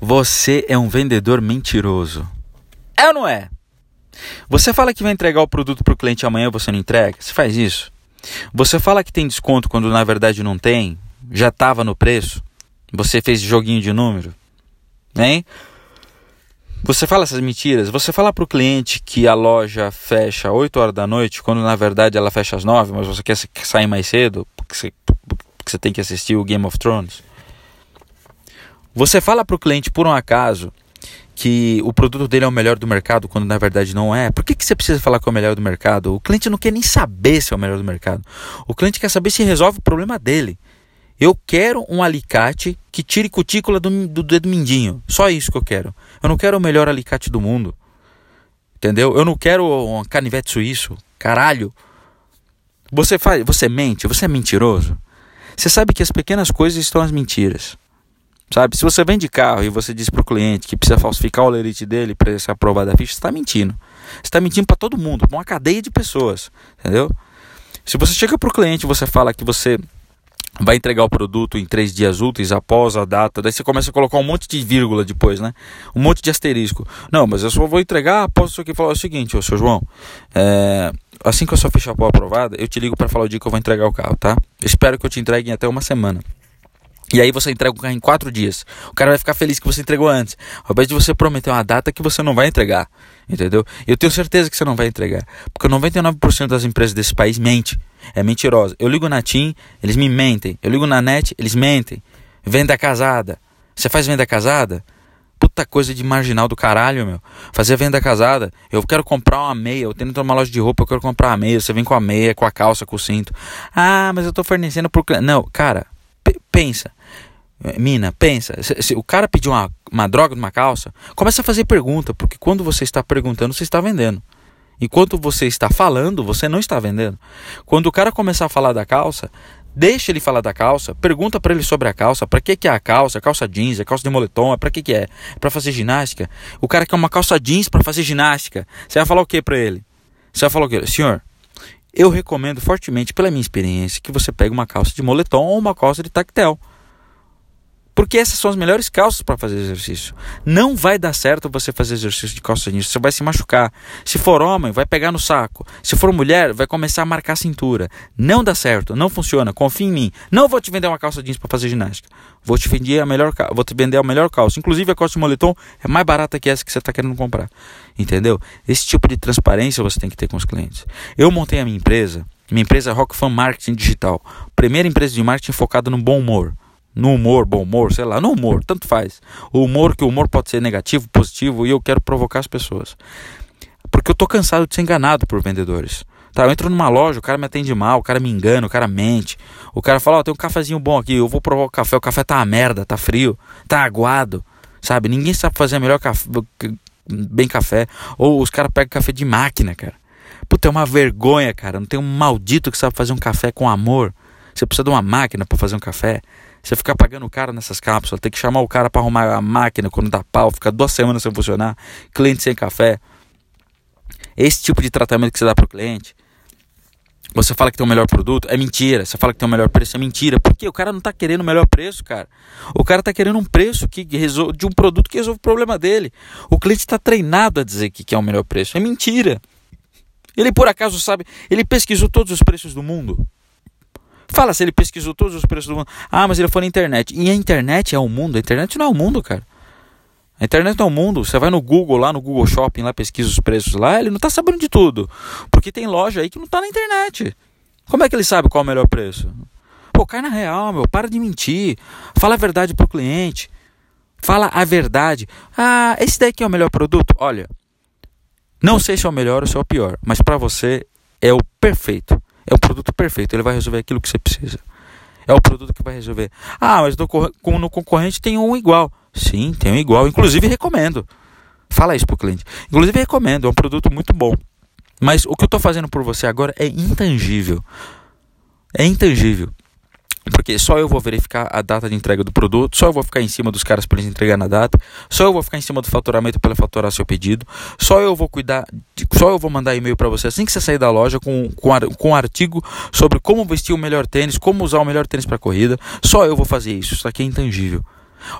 Você é um vendedor mentiroso. É ou não é? Você fala que vai entregar o produto para o cliente amanhã, você não entrega? Você faz isso? Você fala que tem desconto quando na verdade não tem? Já estava no preço? Você fez joguinho de número? Hein? Você fala essas mentiras? Você fala para o cliente que a loja fecha 8 horas da noite, quando na verdade ela fecha às 9, mas você quer sair mais cedo porque você, porque você tem que assistir o Game of Thrones? Você fala para o cliente por um acaso que o produto dele é o melhor do mercado, quando na verdade não é. Por que, que você precisa falar que é o melhor do mercado? O cliente não quer nem saber se é o melhor do mercado. O cliente quer saber se resolve o problema dele. Eu quero um alicate que tire cutícula do, do dedo mindinho. Só isso que eu quero. Eu não quero o melhor alicate do mundo. Entendeu? Eu não quero um canivete suíço. Caralho. Você faz, você mente, você é mentiroso. Você sabe que as pequenas coisas estão as mentiras. Sabe? Se você vende carro e você diz para o cliente que precisa falsificar o lerite dele para ser aprovado a ficha, você está mentindo. Você está mentindo para todo mundo, para uma cadeia de pessoas. Entendeu? Se você chega para o cliente e você fala que você vai entregar o produto em três dias úteis após a data, daí você começa a colocar um monte de vírgula depois, né? Um monte de asterisco. Não, mas eu só vou entregar após isso aqui. Falar o seguinte, ô seu João, é, assim que a sua ficha aprovada, eu te ligo para falar o dia que eu vou entregar o carro, tá? espero que eu te entregue em até uma semana. E aí você entrega o carro em quatro dias. O cara vai ficar feliz que você entregou antes. Ao invés de você prometer uma data que você não vai entregar. Entendeu? Eu tenho certeza que você não vai entregar. Porque 99% das empresas desse país mente. É mentirosa. Eu ligo na TIM, eles me mentem. Eu ligo na NET, eles mentem. Venda casada. Você faz venda casada? Puta coisa de marginal do caralho, meu. Fazer venda casada. Eu quero comprar uma meia. Eu tenho uma loja de roupa, eu quero comprar uma meia. Você vem com a meia, com a calça, com o cinto. Ah, mas eu tô fornecendo por. Não, cara, pensa. Mina, pensa. Se, se, o cara pediu uma, uma droga numa calça, começa a fazer pergunta, porque quando você está perguntando, você está vendendo. Enquanto você está falando, você não está vendendo. Quando o cara começar a falar da calça, deixa ele falar da calça, pergunta para ele sobre a calça, para que que é a calça, calça jeans, a calça de moletom, é para que que é? é para fazer ginástica? O cara quer uma calça jeans para fazer ginástica. Você vai falar o que para ele? Você vai falar o quê? Senhor, eu recomendo fortemente, pela minha experiência, que você pegue uma calça de moletom ou uma calça de tactel. Porque essas são as melhores calças para fazer exercício. Não vai dar certo você fazer exercício de calça jeans, você vai se machucar. Se for homem, vai pegar no saco. Se for mulher, vai começar a marcar a cintura. Não dá certo, não funciona. Confia em mim. Não vou te vender uma calça jeans para fazer ginástica. Vou te vender a melhor, vou te vender a melhor calça. Inclusive a calça de moletom é mais barata que essa que você está querendo comprar. Entendeu? Esse tipo de transparência você tem que ter com os clientes. Eu montei a minha empresa, minha empresa é Rock Fan Marketing Digital. Primeira empresa de marketing focada no bom humor no humor, bom humor, sei lá, no humor, tanto faz. O humor, que o humor pode ser negativo, positivo, e eu quero provocar as pessoas. Porque eu tô cansado de ser enganado por vendedores. Tá, eu entro numa loja, o cara me atende mal, o cara me engana, o cara mente. O cara fala, ó, oh, tem um cafezinho bom aqui, eu vou provar o café, o café tá uma merda, tá frio, tá aguado, sabe? Ninguém sabe fazer melhor café, bem café. Ou os caras pegam café de máquina, cara. Puta, é uma vergonha, cara. Não tem um maldito que sabe fazer um café com amor. Você precisa de uma máquina para fazer um café. Você ficar pagando o cara nessas cápsulas, tem que chamar o cara para arrumar a máquina quando dá pau, fica duas semanas sem funcionar, cliente sem café. Esse tipo de tratamento que você dá para o cliente, você fala que tem o melhor produto, é mentira. Você fala que tem o melhor preço, é mentira. Porque o cara não está querendo o melhor preço, cara. O cara está querendo um preço que resolve, de um produto que resolve o problema dele. O cliente está treinado a dizer que é o melhor preço. É mentira. Ele por acaso sabe, ele pesquisou todos os preços do mundo. Fala se ele pesquisou todos os preços do mundo. Ah, mas ele foi na internet. E a internet é o mundo? A internet não é o mundo, cara. A internet não é o mundo. Você vai no Google, lá no Google Shopping, lá pesquisa os preços lá, ele não está sabendo de tudo. Porque tem loja aí que não está na internet. Como é que ele sabe qual é o melhor preço? Pô, cai na real, meu. Para de mentir. Fala a verdade pro cliente. Fala a verdade. Ah, esse daqui é o melhor produto? Olha, não sei se é o melhor ou se é o pior, mas para você é o perfeito. É o produto perfeito, ele vai resolver aquilo que você precisa. É o produto que vai resolver. Ah, mas no, concorrente tem um igual. Sim, tem um igual. Inclusive recomendo. Fala isso pro cliente. Inclusive recomendo, é um produto muito bom. Mas o que eu estou fazendo por você agora é intangível. É intangível. Porque só eu vou verificar a data de entrega do produto, só eu vou ficar em cima dos caras para eles entregar na data, só eu vou ficar em cima do faturamento para faturar seu pedido, só eu vou cuidar, de, só eu vou mandar e-mail para você assim que você sair da loja com, com, com um artigo sobre como vestir o melhor tênis, como usar o melhor tênis para corrida, só eu vou fazer isso. Isso aqui é intangível.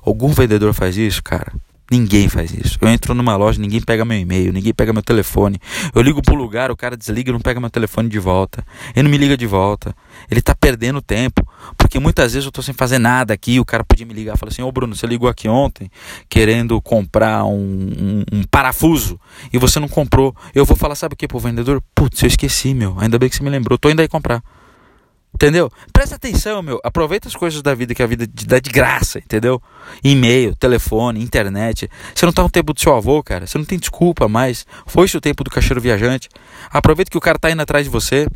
Algum vendedor faz isso, cara? Ninguém faz isso. Eu entro numa loja, ninguém pega meu e-mail, ninguém pega meu telefone. Eu ligo pro lugar, o cara desliga e não pega meu telefone de volta. Ele não me liga de volta. Ele tá perdendo tempo. Porque muitas vezes eu tô sem fazer nada aqui, o cara podia me ligar e falar assim, ô Bruno, você ligou aqui ontem querendo comprar um, um, um, parafuso e você não comprou. Eu vou falar, sabe o que pro vendedor? Putz, eu esqueci, meu. Ainda bem que você me lembrou. Tô indo aí comprar. Entendeu? Presta atenção, meu. Aproveita as coisas da vida que a vida dá de graça, entendeu? E-mail, telefone, internet. Você não tá no tempo do seu avô, cara. Você não tem desculpa mais. Foi o tempo do caixeiro viajante. Aproveita que o cara tá indo atrás de você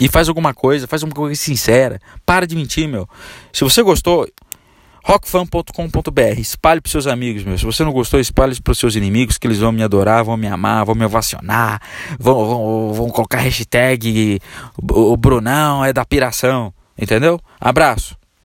e faz alguma coisa, faz uma coisa sincera. Para de mentir, meu. Se você gostou, rockfan.com.br. Espalhe para seus amigos, meu. Se você não gostou, espalhe para os seus inimigos, que eles vão me adorar, vão me amar, vão me ovacionar, vão, vão, vão colocar hashtag o Brunão é da piração. Entendeu? Abraço.